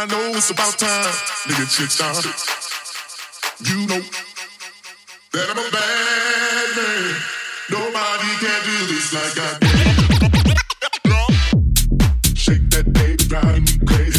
I know it's about time, nigga, chicks down. You know that I'm a bad man. Nobody can do this like I can. Shake that baby, driving me crazy.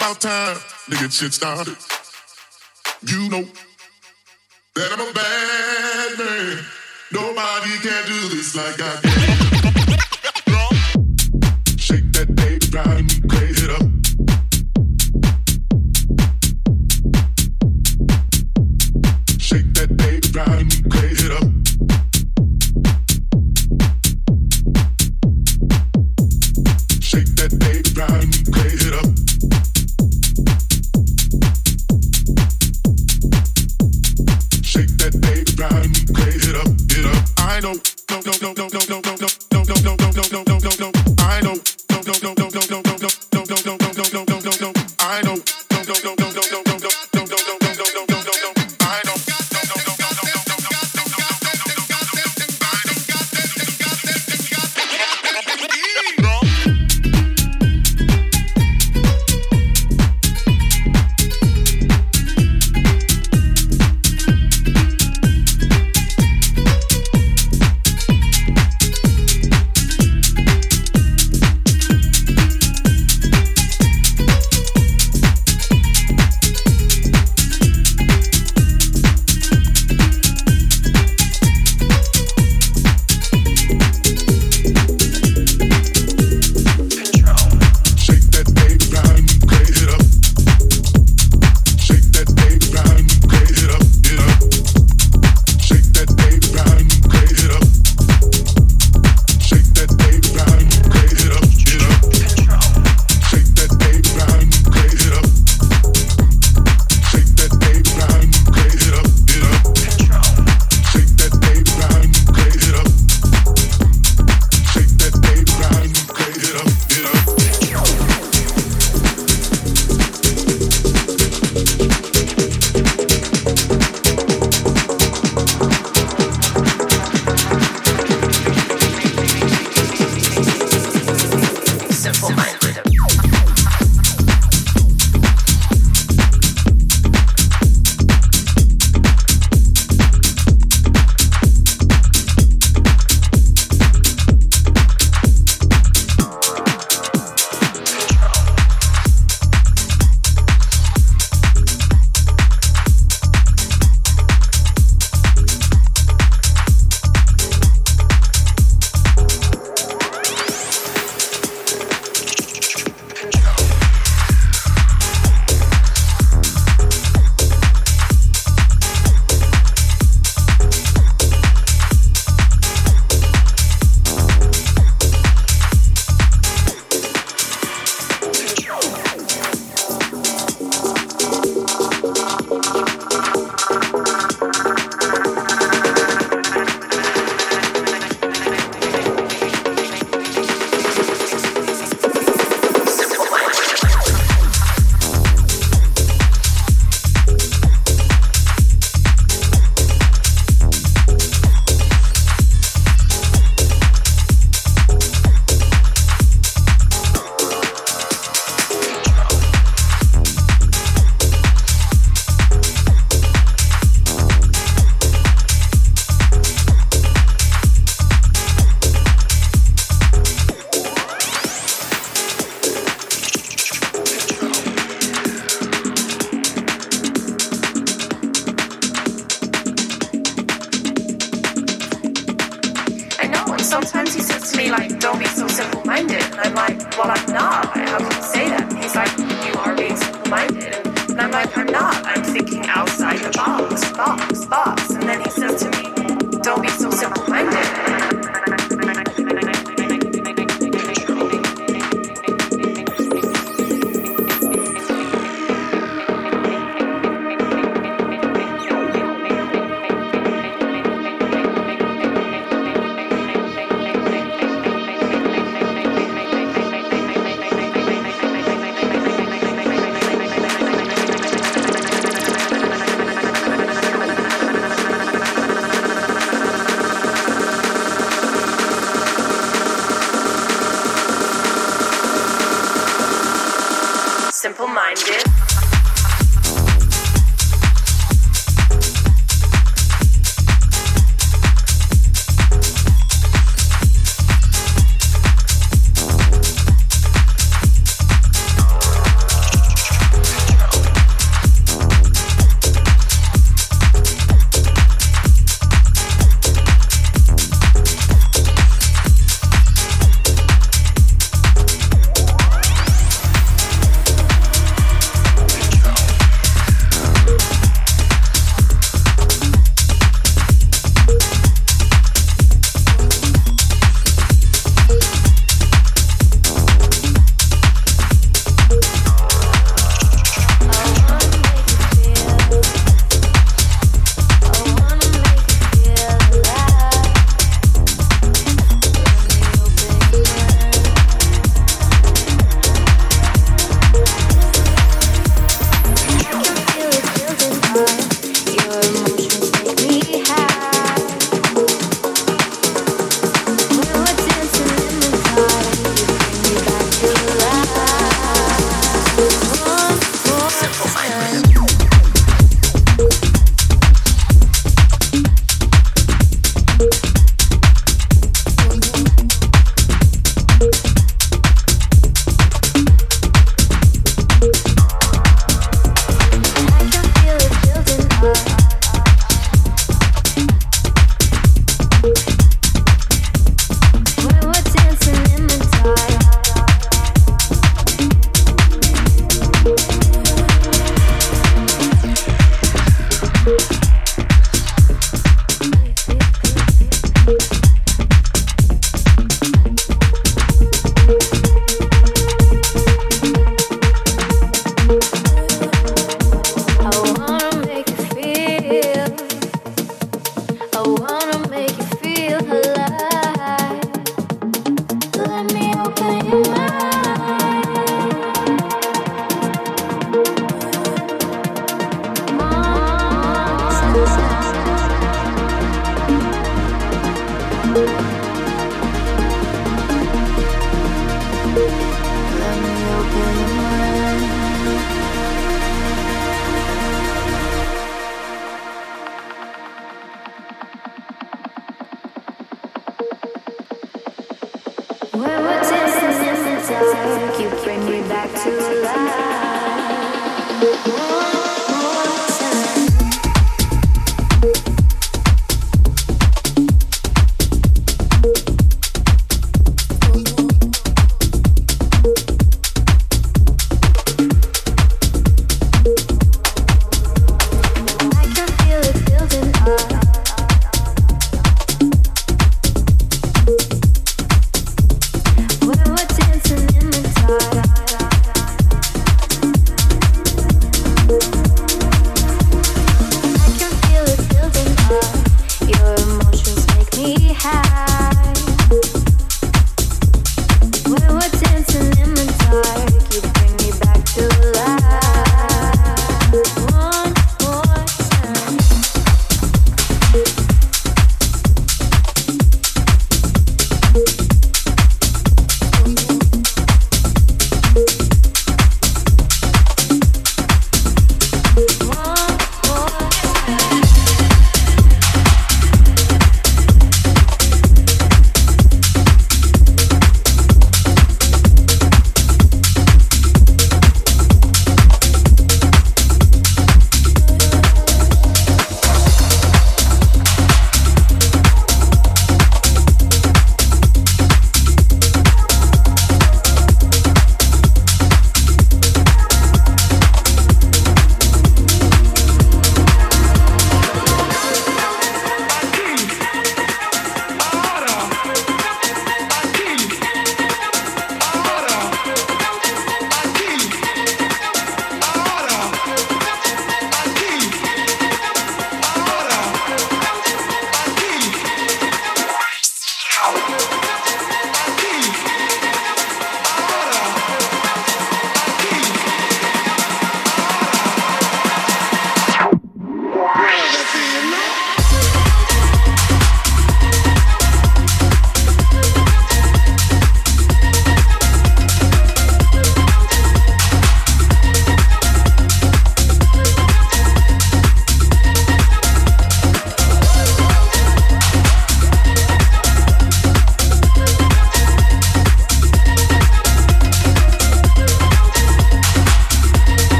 about time to get shit started. Me like, don't be so simple-minded. And I'm like, well, I'm not. How can you say that? He's like, you are being simple-minded. And I'm like, I'm not. I'm thinking outside the box, box, box. And then he says to me, don't be so simple-minded.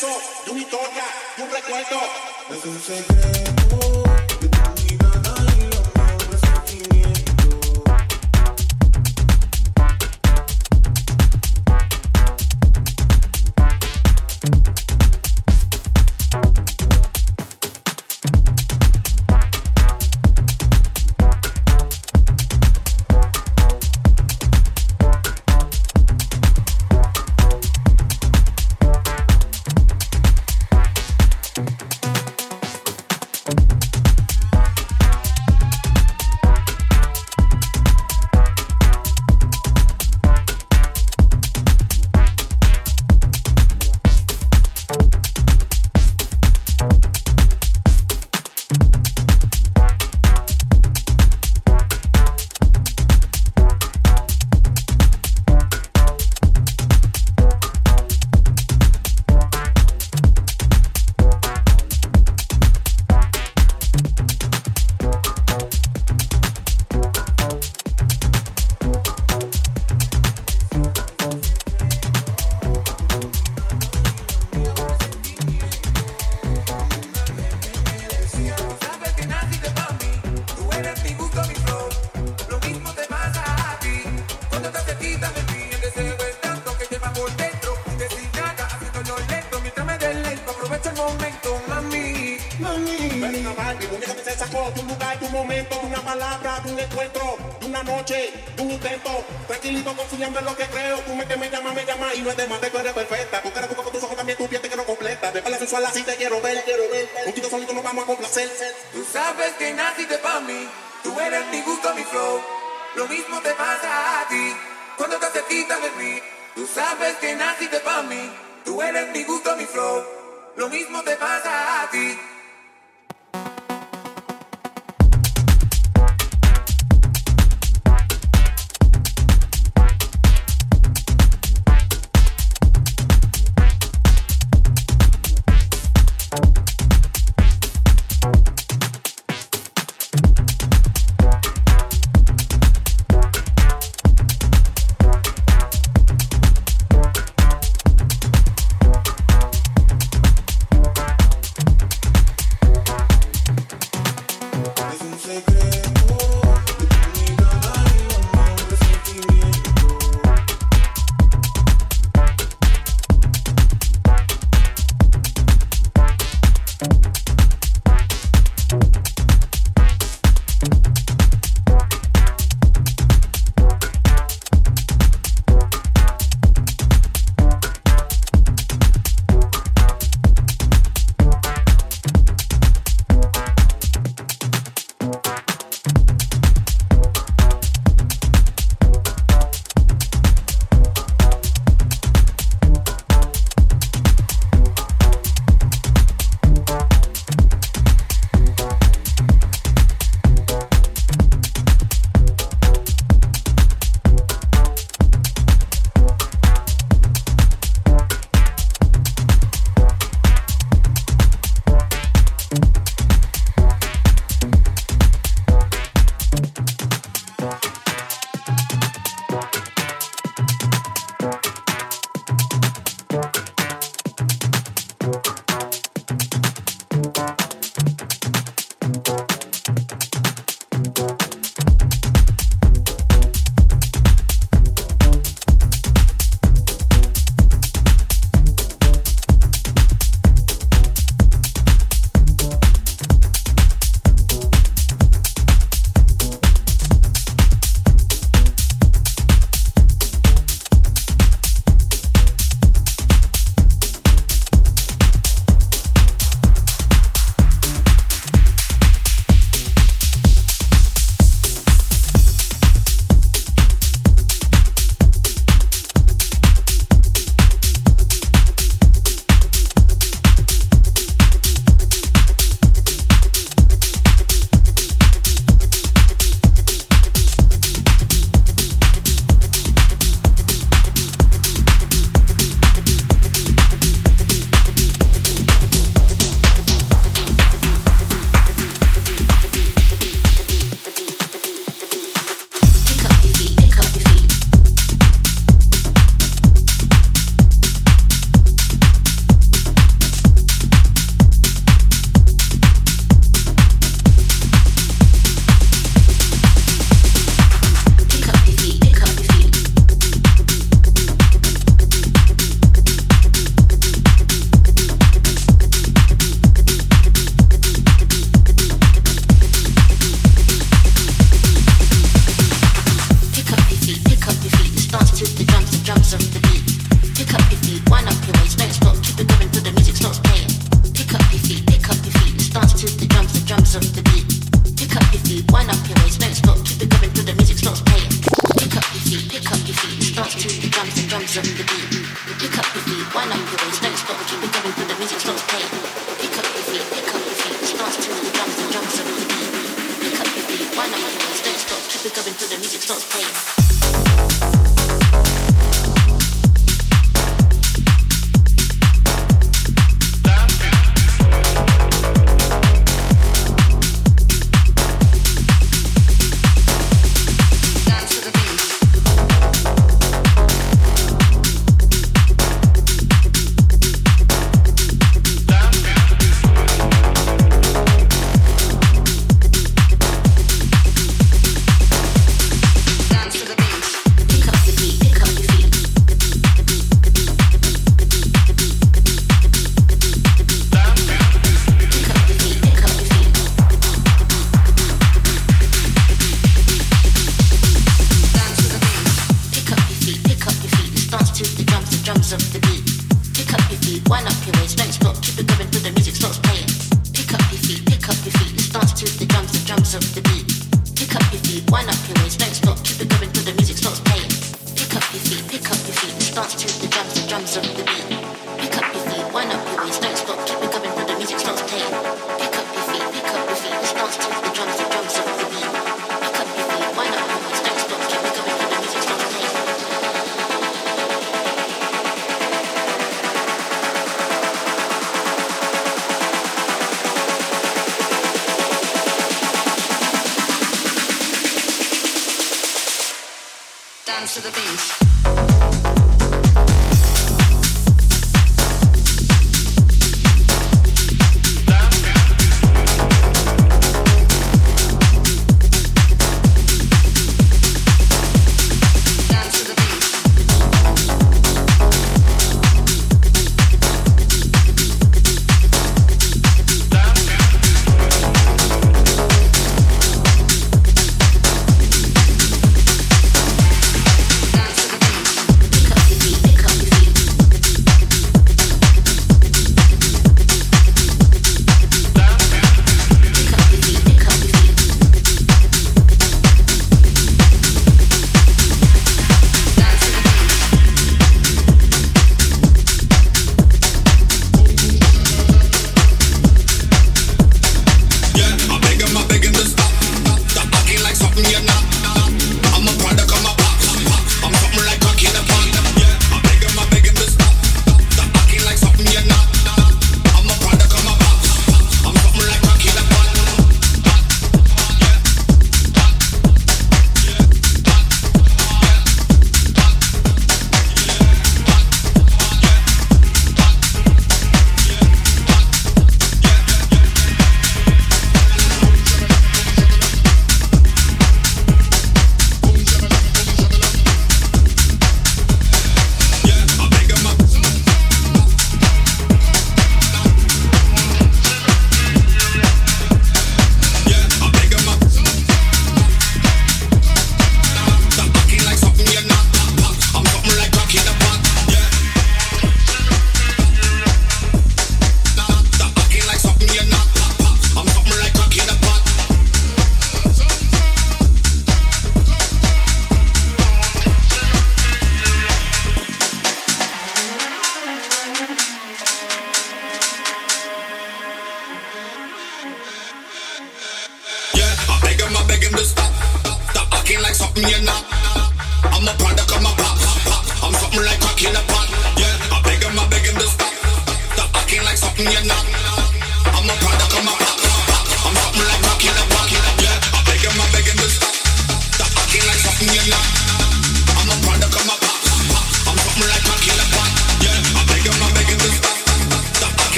de una historia, de un recuerdo.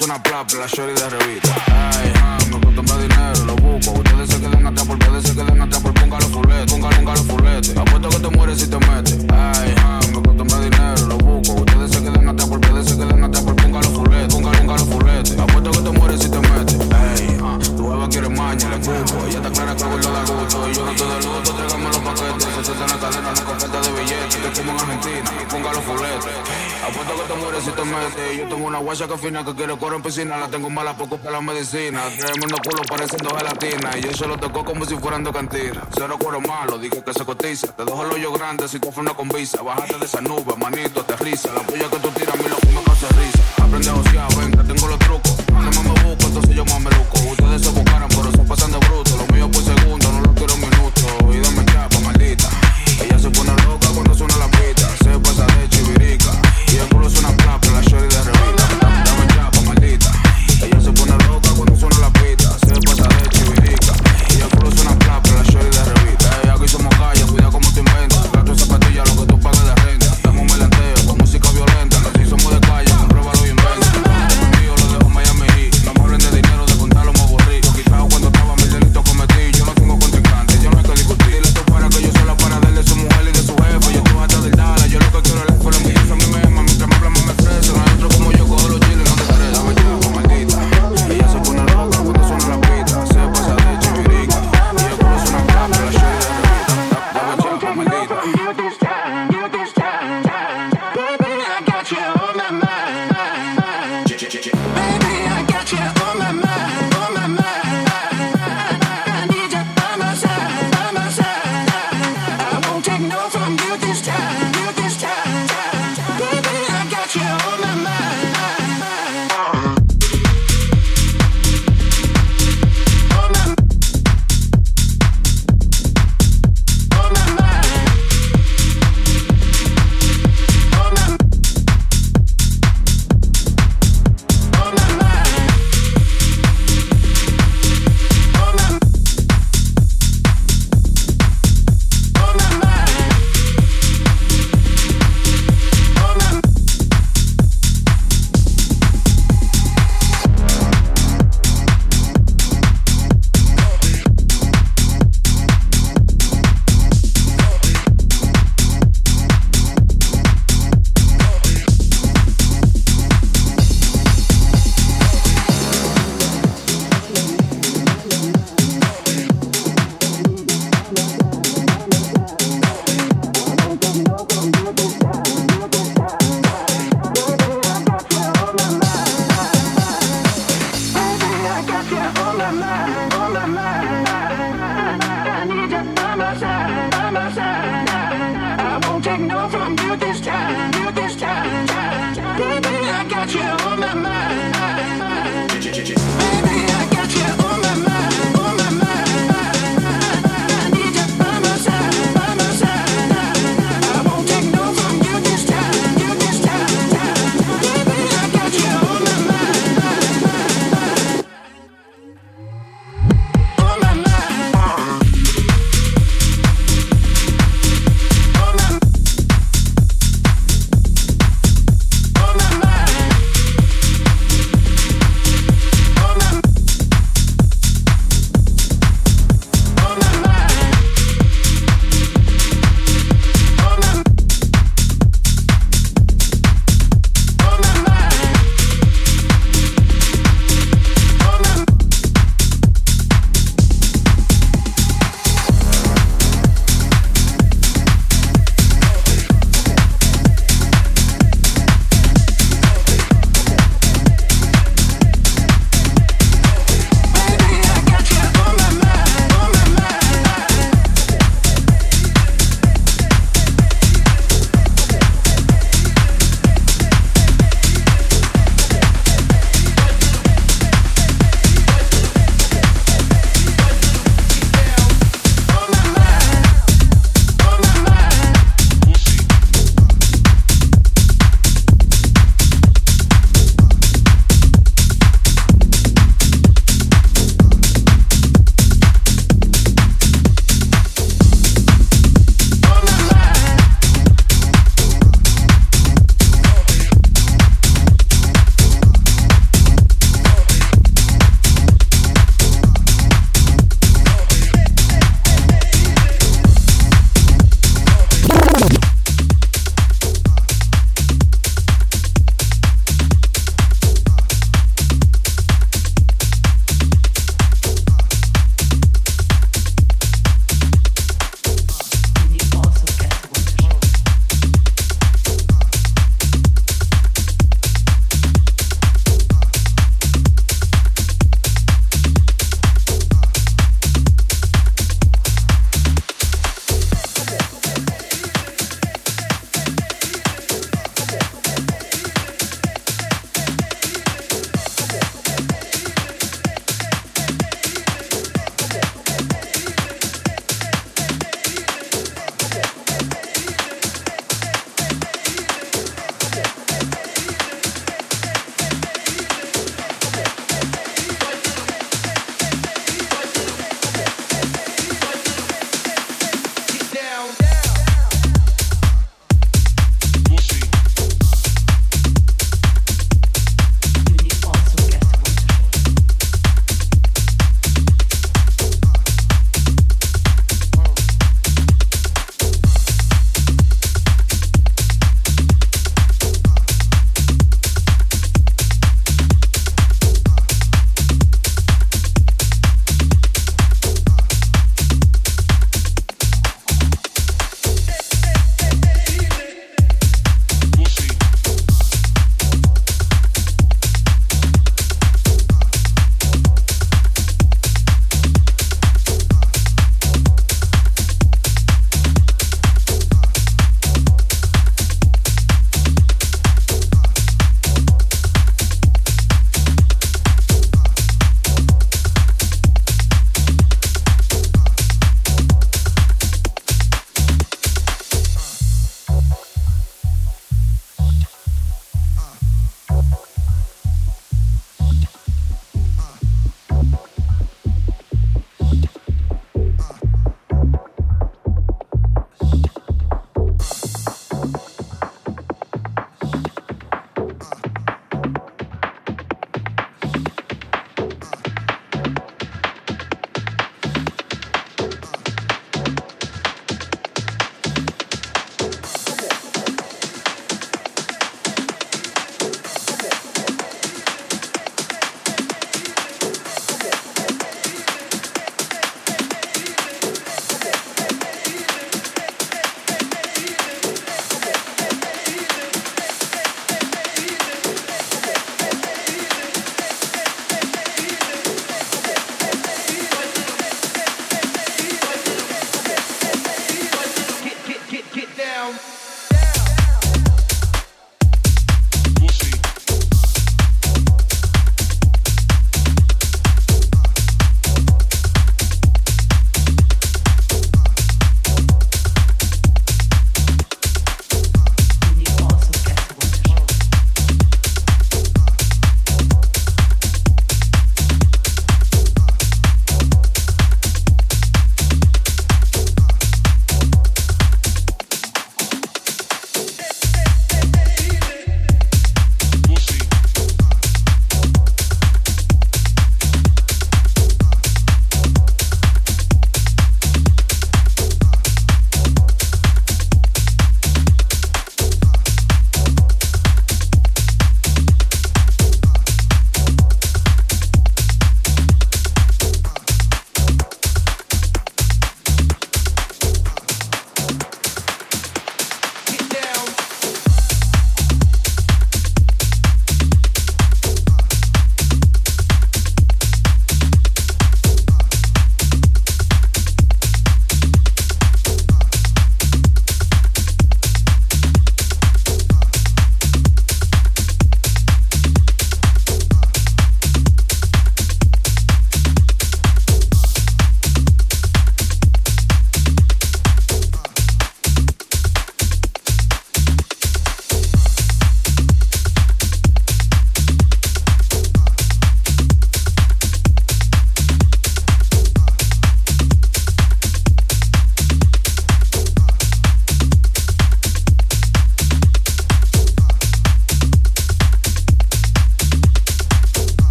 es una plapla, shorty de revista. Ay, no cuesta más dinero, lo fina que quiero coro en piscina. La tengo mala poco para la medicina. Tremendo culo pareciendo gelatina. Y yo se lo toco como si fueran de cantina. Cero cuero malo, dije que se cotiza. Te dejo el hoyo grande si tú una con visa. Bájate de esa nube, manito, aterriza. La puya que tú tiras a mí lo me causa risa. Aprende a osear, ven